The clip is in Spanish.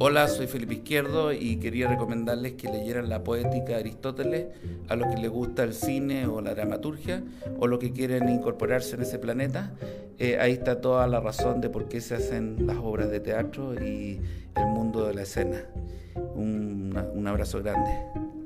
Hola, soy Felipe Izquierdo y quería recomendarles que leyeran la poética de Aristóteles a los que les gusta el cine o la dramaturgia o los que quieren incorporarse en ese planeta. Eh, ahí está toda la razón de por qué se hacen las obras de teatro y el mundo de la escena. un abrazo grande.